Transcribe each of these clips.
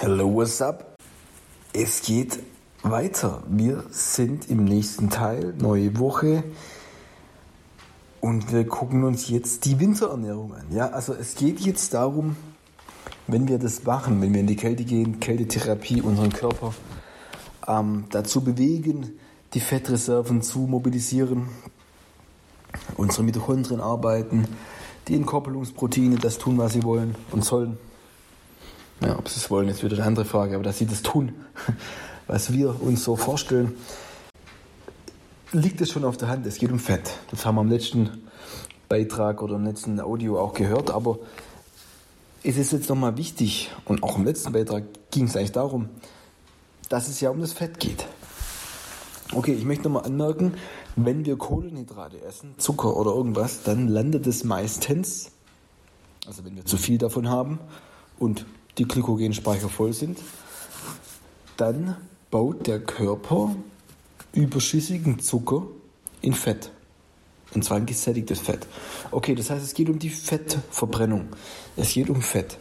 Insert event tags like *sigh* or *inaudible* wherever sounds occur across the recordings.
Hello, what's up? Es geht weiter. Wir sind im nächsten Teil, neue Woche. Und wir gucken uns jetzt die Winterernährung an. Ja, also es geht jetzt darum, wenn wir das machen, wenn wir in die Kälte gehen, Kältetherapie, unseren Körper ähm, dazu bewegen, die Fettreserven zu mobilisieren, unsere Mitochondrien arbeiten, die Entkoppelungsproteine das tun, was sie wollen und sollen. Ja, ob sie es wollen, ist wieder eine andere Frage, aber dass sie das tun, *laughs* was wir uns so vorstellen, liegt es schon auf der Hand. Es geht um Fett. Das haben wir im letzten Beitrag oder im letzten Audio auch gehört, aber es ist jetzt nochmal wichtig, und auch im letzten Beitrag ging es eigentlich darum, dass es ja um das Fett geht. Okay, ich möchte nochmal anmerken, wenn wir Kohlenhydrate essen, Zucker oder irgendwas, dann landet es meistens, also wenn wir zu viel davon haben und die Glykogenspeicher voll sind, dann baut der Körper überschüssigen Zucker in Fett. Und zwar ein gesättigtes Fett. Okay, das heißt, es geht um die Fettverbrennung. Es geht um Fett.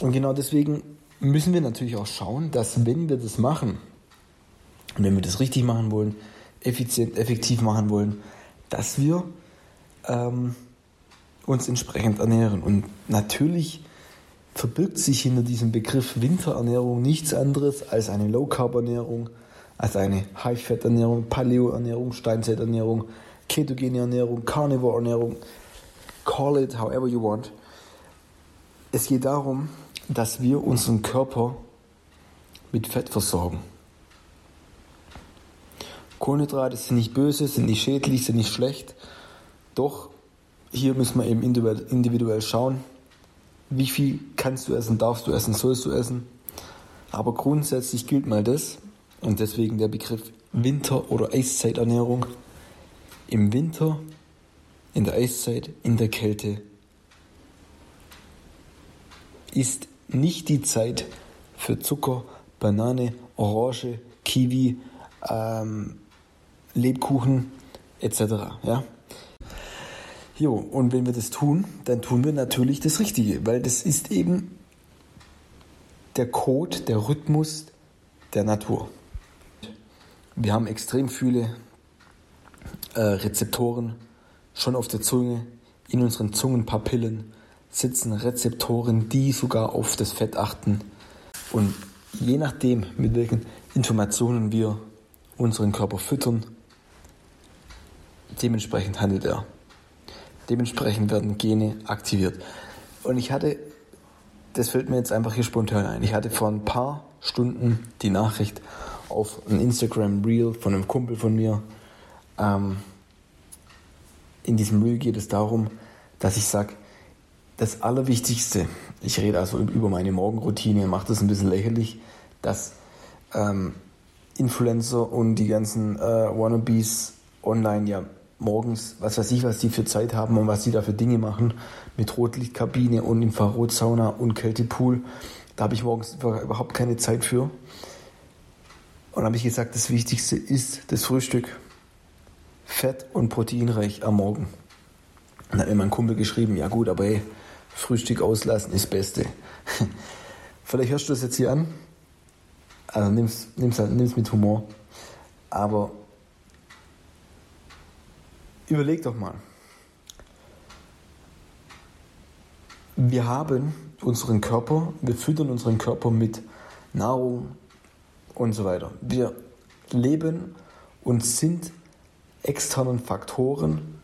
Und genau deswegen müssen wir natürlich auch schauen, dass wenn wir das machen, wenn wir das richtig machen wollen, effizient, effektiv machen wollen, dass wir ähm, uns entsprechend ernähren. Und natürlich verbirgt sich hinter diesem Begriff Winterernährung nichts anderes als eine Low-Carb-Ernährung, als eine High-Fat-Ernährung, Paleo-Ernährung, Steinzeit-Ernährung, ketogene Ernährung, Carnivore-Ernährung, call it however you want. Es geht darum, dass wir unseren Körper mit Fett versorgen. Kohlenhydrate sind nicht böse, sind nicht schädlich, sind nicht schlecht. Doch hier müssen wir eben individuell schauen, wie viel kannst du essen, darfst du essen, sollst du essen. Aber grundsätzlich gilt mal das, und deswegen der Begriff Winter- oder Eiszeiternährung. Im Winter, in der Eiszeit, in der Kälte ist nicht die Zeit für Zucker, Banane, Orange, Kiwi, ähm, Lebkuchen etc. Ja? Jo, und wenn wir das tun, dann tun wir natürlich das Richtige, weil das ist eben der Code, der Rhythmus der Natur. Wir haben extrem viele äh, Rezeptoren schon auf der Zunge, in unseren Zungenpapillen sitzen Rezeptoren, die sogar auf das Fett achten. Und je nachdem, mit welchen Informationen wir unseren Körper füttern, dementsprechend handelt er. Dementsprechend werden Gene aktiviert. Und ich hatte, das fällt mir jetzt einfach hier spontan ein, ich hatte vor ein paar Stunden die Nachricht auf ein Instagram Reel von einem Kumpel von mir. Ähm, in diesem Reel geht es darum, dass ich sage, das Allerwichtigste, ich rede also über meine Morgenroutine, mache das ein bisschen lächerlich, dass ähm, Influencer und die ganzen äh, Wannabes online ja morgens, was weiß ich, was die für Zeit haben und was die da für Dinge machen, mit Rotlichtkabine und Infrarotsauna und Kältepool. Da habe ich morgens überhaupt keine Zeit für. Und habe ich gesagt, das Wichtigste ist das Frühstück. Fett und proteinreich am Morgen. Und dann hat mir mein Kumpel geschrieben, ja gut, aber hey, Frühstück auslassen ist das Beste. *laughs* Vielleicht hörst du das jetzt hier an. Also nimm's, nimm's, nimm's mit Humor. Aber überleg doch mal. Wir haben unseren Körper, wir füttern unseren Körper mit Nahrung und so weiter. Wir leben und sind externen Faktoren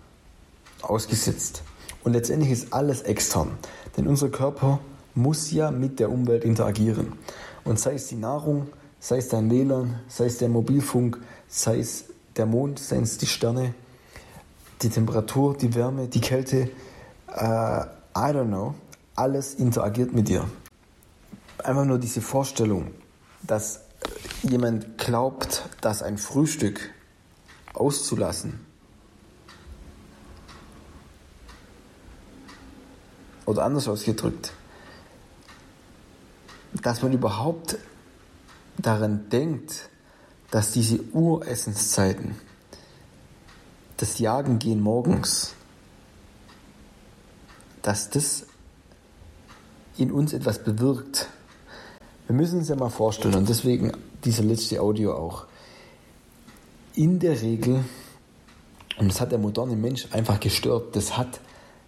ausgesetzt. Und letztendlich ist alles extern. Denn unser Körper muss ja mit der Umwelt interagieren. Und sei es die Nahrung, sei es dein WLAN, sei es der Mobilfunk, sei es der Mond, seien es die Sterne, die Temperatur, die Wärme, die Kälte, äh, I don't know, alles interagiert mit dir. Einfach nur diese Vorstellung, dass jemand glaubt, dass ein Frühstück auszulassen oder anders ausgedrückt, dass man überhaupt daran denkt, dass diese Uressenszeiten, das Jagen gehen morgens, dass das in uns etwas bewirkt. Wir müssen uns ja mal vorstellen, und deswegen dieser letzte Audio auch. In der Regel, und das hat der moderne Mensch einfach gestört, das hat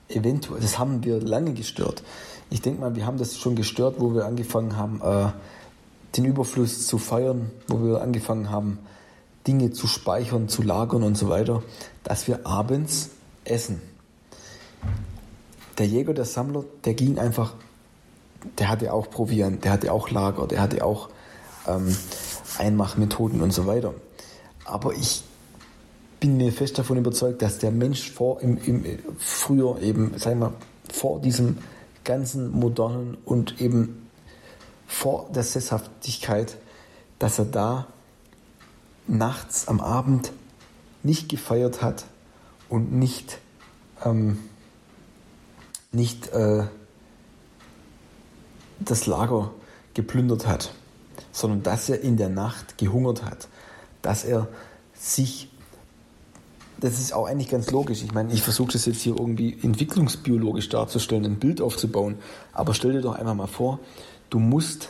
eventuell, das haben wir lange gestört. Ich denke mal, wir haben das schon gestört, wo wir angefangen haben, äh, den Überfluss zu feiern, wo wir angefangen haben, Dinge zu speichern, zu lagern und so weiter, dass wir abends essen. Der Jäger, der Sammler, der ging einfach, der hatte auch Proviant, der hatte auch Lager, der hatte auch ähm, Einmachmethoden und so weiter. Aber ich bin mir fest davon überzeugt, dass der Mensch vor, im, im, früher eben, sagen wir, vor diesem ganzen modernen und eben vor der Sesshaftigkeit, dass er da nachts am Abend nicht gefeiert hat und nicht, ähm, nicht äh, das Lager geplündert hat, sondern dass er in der Nacht gehungert hat, dass er sich das ist auch eigentlich ganz logisch. Ich meine, ich versuche das jetzt hier irgendwie entwicklungsbiologisch darzustellen, ein Bild aufzubauen. Aber stell dir doch einfach mal vor, du musst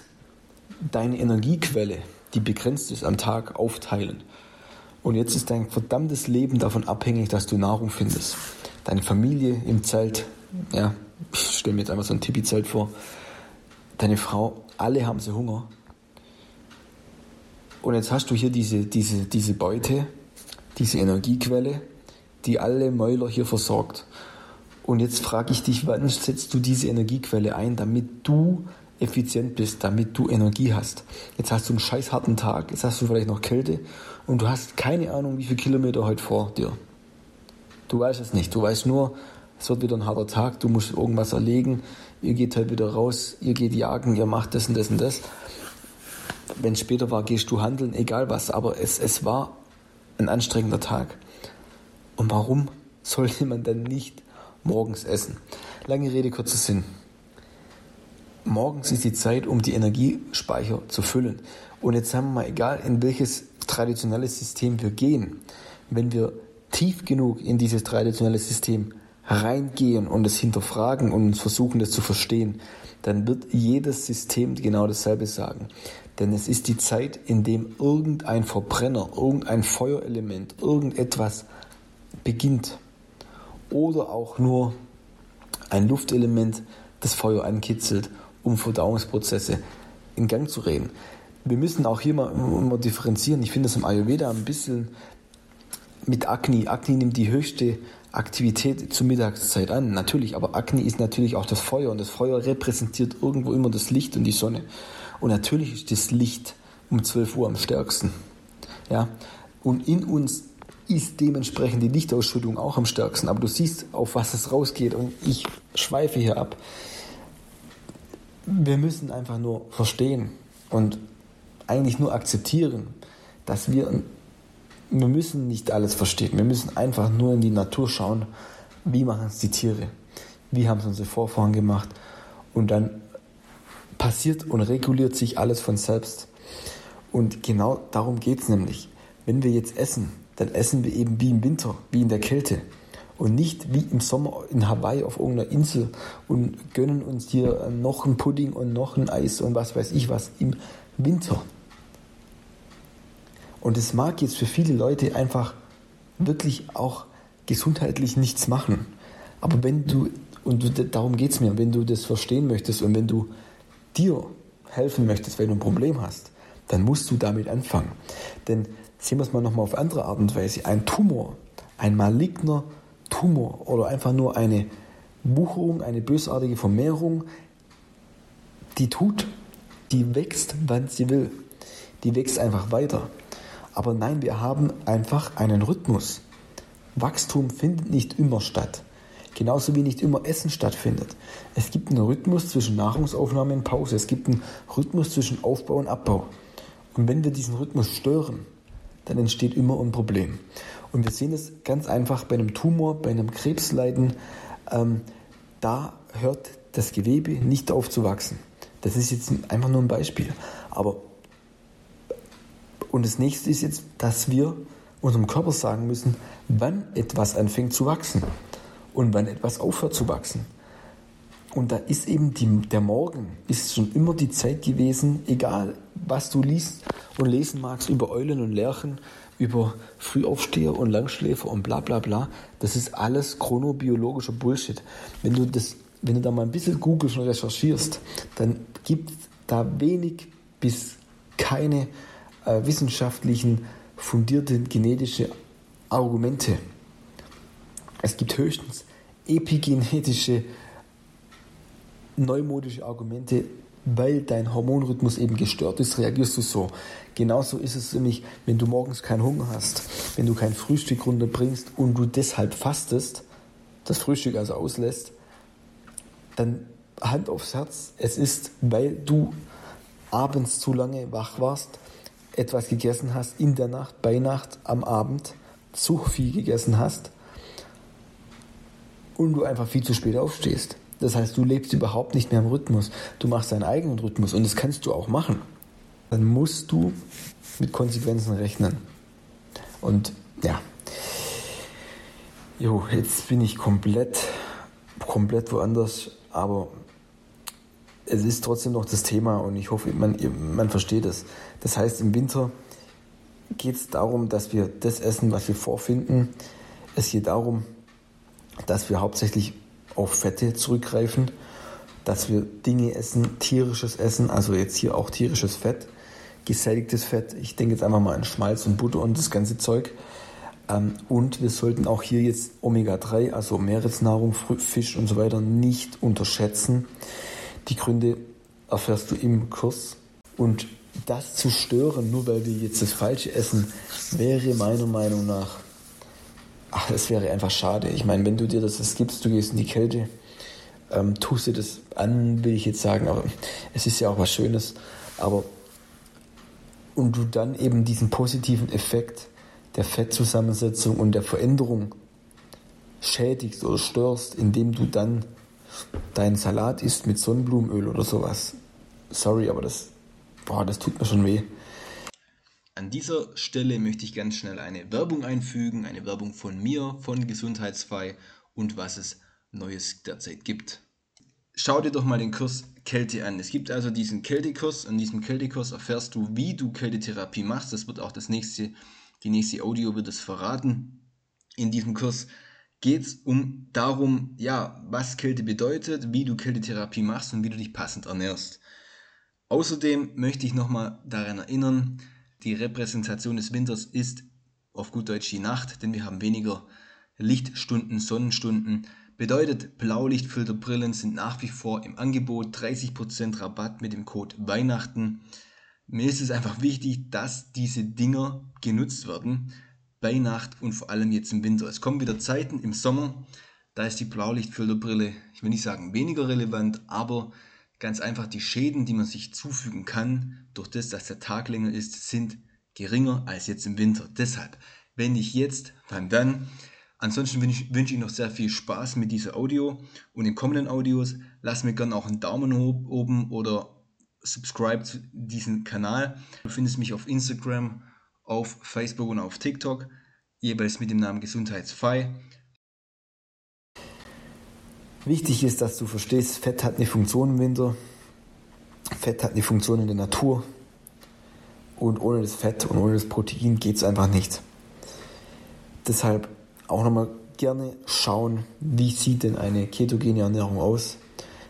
deine Energiequelle, die begrenzt ist am Tag, aufteilen. Und jetzt ist dein verdammtes Leben davon abhängig, dass du Nahrung findest. Deine Familie im Zelt, ja, ich stelle mir jetzt einfach so ein Tipi-Zelt vor. Deine Frau, alle haben sie Hunger. Und jetzt hast du hier diese, diese, diese Beute, diese Energiequelle, die alle Mäuler hier versorgt. Und jetzt frage ich dich, wann setzt du diese Energiequelle ein, damit du effizient bist, damit du Energie hast. Jetzt hast du einen scheiß harten Tag, jetzt hast du vielleicht noch Kälte und du hast keine Ahnung, wie viele Kilometer heute vor dir. Du weißt es nicht. Du weißt nur, es wird wieder ein harter Tag, du musst irgendwas erlegen, ihr geht heute wieder raus, ihr geht jagen, ihr macht das und das und das. Wenn es später war, gehst du handeln, egal was. Aber es, es war ein anstrengender Tag. Und warum sollte *laughs* man dann nicht morgens essen? Lange Rede, kurzer Sinn morgens ist die Zeit, um die Energiespeicher zu füllen. Und jetzt haben wir mal, egal in welches traditionelles System wir gehen, wenn wir tief genug in dieses traditionelle System reingehen und es hinterfragen und versuchen, das zu verstehen, dann wird jedes System genau dasselbe sagen. Denn es ist die Zeit, in dem irgendein Verbrenner, irgendein Feuerelement, irgendetwas beginnt. Oder auch nur ein Luftelement das Feuer ankitzelt um Verdauungsprozesse in Gang zu reden. Wir müssen auch hier mal, mal differenzieren. Ich finde das im Ayurveda ein bisschen mit Agni. Agni nimmt die höchste Aktivität zur Mittagszeit an, natürlich, aber Agni ist natürlich auch das Feuer und das Feuer repräsentiert irgendwo immer das Licht und die Sonne. Und natürlich ist das Licht um 12 Uhr am stärksten. Ja? Und in uns ist dementsprechend die Lichtausschüttung auch am stärksten. Aber du siehst, auf was es rausgeht und ich schweife hier ab wir müssen einfach nur verstehen und eigentlich nur akzeptieren, dass wir, wir müssen nicht alles verstehen. Wir müssen einfach nur in die Natur schauen, wie machen es die Tiere, wie haben es unsere Vorfahren gemacht und dann passiert und reguliert sich alles von selbst. Und genau darum geht es nämlich. Wenn wir jetzt essen, dann essen wir eben wie im Winter, wie in der Kälte und nicht wie im Sommer in Hawaii auf irgendeiner Insel und gönnen uns hier noch ein Pudding und noch ein Eis und was weiß ich was im Winter. Und es mag jetzt für viele Leute einfach wirklich auch gesundheitlich nichts machen. Aber wenn du, und darum geht es mir, wenn du das verstehen möchtest und wenn du dir helfen möchtest, wenn du ein Problem hast, dann musst du damit anfangen. Denn sehen wir es mal nochmal auf andere Art und Weise. Ein Tumor, ein maligner Tumor oder einfach nur eine Wucherung, eine bösartige Vermehrung, die tut, die wächst, wann sie will. Die wächst einfach weiter. Aber nein, wir haben einfach einen Rhythmus. Wachstum findet nicht immer statt. Genauso wie nicht immer Essen stattfindet. Es gibt einen Rhythmus zwischen Nahrungsaufnahme und Pause. Es gibt einen Rhythmus zwischen Aufbau und Abbau. Und wenn wir diesen Rhythmus stören, dann entsteht immer ein Problem. Und wir sehen es ganz einfach bei einem Tumor, bei einem Krebsleiden. Ähm, da hört das Gewebe nicht auf zu wachsen. Das ist jetzt einfach nur ein Beispiel. Aber und das nächste ist jetzt, dass wir unserem Körper sagen müssen, wann etwas anfängt zu wachsen und wann etwas aufhört zu wachsen. Und da ist eben die, der Morgen, ist schon immer die Zeit gewesen, egal was du liest und lesen magst über Eulen und Lerchen, über Frühaufsteher und Langschläfer und bla bla bla. Das ist alles chronobiologischer Bullshit. Wenn du, das, wenn du da mal ein bisschen googelst und recherchierst, dann gibt es da wenig bis keine äh, wissenschaftlichen fundierte genetische Argumente. Es gibt höchstens epigenetische neumodische Argumente, weil dein Hormonrhythmus eben gestört ist, reagierst du so. Genauso ist es nämlich, wenn du morgens keinen Hunger hast, wenn du kein Frühstück runterbringst und du deshalb fastest, das Frühstück also auslässt, dann Hand aufs Herz, es ist, weil du abends zu lange wach warst, etwas gegessen hast in der Nacht, bei Nacht, am Abend, zu viel gegessen hast und du einfach viel zu spät aufstehst. Das heißt, du lebst überhaupt nicht mehr im Rhythmus. Du machst deinen eigenen Rhythmus und das kannst du auch machen. Dann musst du mit Konsequenzen rechnen. Und ja, jo, jetzt bin ich komplett, komplett woanders, aber es ist trotzdem noch das Thema und ich hoffe, man, man versteht es. Das heißt, im Winter geht es darum, dass wir das essen, was wir vorfinden. Es geht darum, dass wir hauptsächlich auf Fette zurückgreifen, dass wir Dinge essen, tierisches Essen, also jetzt hier auch tierisches Fett, gesättigtes Fett. Ich denke jetzt einfach mal an Schmalz und Butter und das ganze Zeug. Ähm, und wir sollten auch hier jetzt Omega-3, also Meeresnahrung, Fisch und so weiter, nicht unterschätzen. Die Gründe erfährst du im Kurs. Und das zu stören, nur weil wir jetzt das Falsche essen, wäre meiner Meinung nach ach, es wäre einfach schade. Ich meine, wenn du dir das, das gibst, du gehst in die Kälte, ähm, tust dir das an, will ich jetzt sagen, aber es ist ja auch was Schönes. Aber und du dann eben diesen positiven Effekt der Fettzusammensetzung und der Veränderung schädigst oder störst, indem du dann deinen Salat isst mit Sonnenblumenöl oder sowas. Sorry, aber das, boah, das tut mir schon weh. An dieser Stelle möchte ich ganz schnell eine Werbung einfügen, eine Werbung von mir, von Gesundheitsfrei und was es Neues derzeit gibt. Schau dir doch mal den Kurs Kälte an. Es gibt also diesen Kältekurs. An diesem Kältekurs erfährst du, wie du Kältetherapie machst. Das wird auch das nächste, die nächste Audio wird es verraten. In diesem Kurs geht es um darum, ja, was Kälte bedeutet, wie du Kältetherapie machst und wie du dich passend ernährst. Außerdem möchte ich nochmal daran erinnern, die Repräsentation des Winters ist auf gut Deutsch die Nacht, denn wir haben weniger Lichtstunden, Sonnenstunden. Bedeutet, Blaulichtfilterbrillen sind nach wie vor im Angebot, 30% Rabatt mit dem Code Weihnachten. Mir ist es einfach wichtig, dass diese Dinger genutzt werden bei Nacht und vor allem jetzt im Winter. Es kommen wieder Zeiten im Sommer, da ist die Blaulichtfilterbrille, ich will nicht sagen weniger relevant, aber Ganz einfach, die Schäden, die man sich zufügen kann, durch das, dass der Tag länger ist, sind geringer als jetzt im Winter. Deshalb, wenn nicht jetzt, dann dann. Ansonsten wünsche ich, wünsch ich noch sehr viel Spaß mit dieser Audio und den kommenden Audios. Lass mir gerne auch einen Daumen hoch oben oder subscribe zu diesem Kanal. Du findest mich auf Instagram, auf Facebook und auf TikTok, jeweils mit dem Namen Gesundheitsfrei. Wichtig ist, dass du verstehst, Fett hat eine Funktion im Winter. Fett hat eine Funktion in der Natur. Und ohne das Fett und ohne das Protein geht es einfach nicht. Deshalb auch nochmal gerne schauen, wie sieht denn eine ketogene Ernährung aus.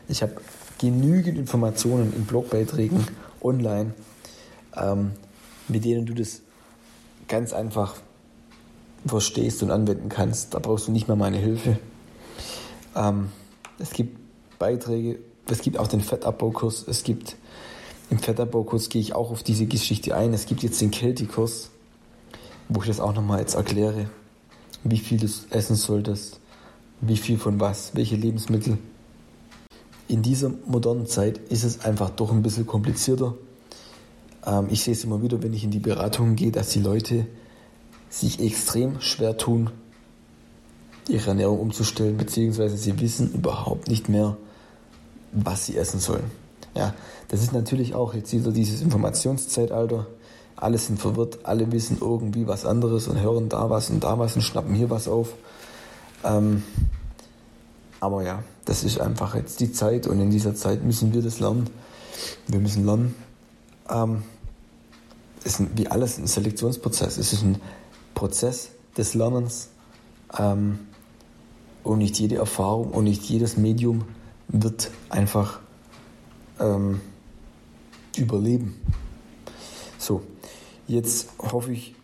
Ich habe genügend Informationen in Blogbeiträgen online, ähm, mit denen du das ganz einfach verstehst und anwenden kannst. Da brauchst du nicht mehr meine Hilfe. Ähm, es gibt Beiträge, es gibt auch den Fettabbaukurs, es gibt im Fettabbaukurs gehe ich auch auf diese Geschichte ein. Es gibt jetzt den Kältekurs, wo ich das auch nochmal jetzt erkläre, wie viel du essen solltest, wie viel von was, welche Lebensmittel. In dieser modernen Zeit ist es einfach doch ein bisschen komplizierter. Ähm, ich sehe es immer wieder, wenn ich in die Beratungen gehe, dass die Leute sich extrem schwer tun, ihre Ernährung umzustellen, beziehungsweise sie wissen überhaupt nicht mehr, was sie essen sollen. Ja, das ist natürlich auch jetzt wieder dieses Informationszeitalter. Alle sind verwirrt, alle wissen irgendwie was anderes und hören da was und da was und schnappen hier was auf. Ähm, aber ja, das ist einfach jetzt die Zeit und in dieser Zeit müssen wir das lernen. Wir müssen lernen. Ähm, es ist wie alles ein Selektionsprozess. Es ist ein Prozess des Lernens. Ähm, und nicht jede Erfahrung und nicht jedes Medium wird einfach ähm, überleben. So, jetzt hoffe ich,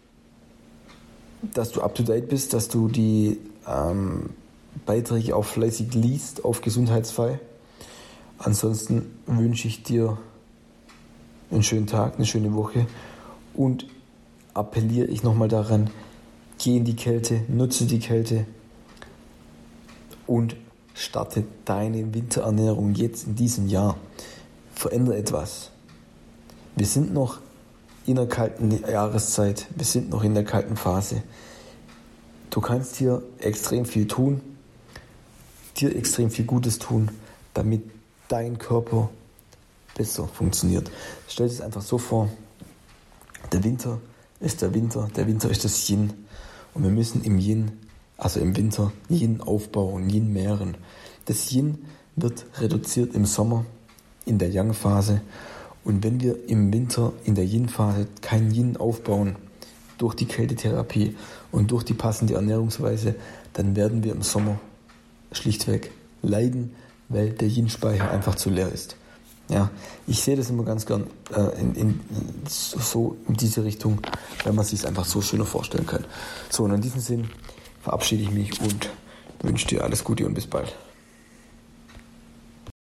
dass du up to date bist, dass du die ähm, Beiträge auch fleißig liest auf Gesundheitsfrei. Ansonsten wünsche ich dir einen schönen Tag, eine schöne Woche und appelliere ich nochmal daran, geh in die Kälte, nutze die Kälte und starte deine Winterernährung jetzt in diesem Jahr. Verändere etwas. Wir sind noch in der kalten Jahreszeit, wir sind noch in der kalten Phase. Du kannst hier extrem viel tun, dir extrem viel Gutes tun, damit dein Körper besser funktioniert. Stell dir es einfach so vor, der Winter ist der Winter, der Winter ist das Yin und wir müssen im Yin, also im Winter, Yin aufbauen, Yin mehren. Das Yin wird reduziert im Sommer in der Yang-Phase und wenn wir im Winter in der Yin-Phase kein Yin aufbauen, durch die Kältetherapie und durch die passende Ernährungsweise, dann werden wir im Sommer schlichtweg leiden, weil der Yin-Speicher einfach zu leer ist. Ja, ich sehe das immer ganz gern äh, in, in, so in diese Richtung, weil man sich es einfach so schöner vorstellen kann. So, und in diesem Sinn verabschiede ich mich und wünsche dir alles Gute und bis bald.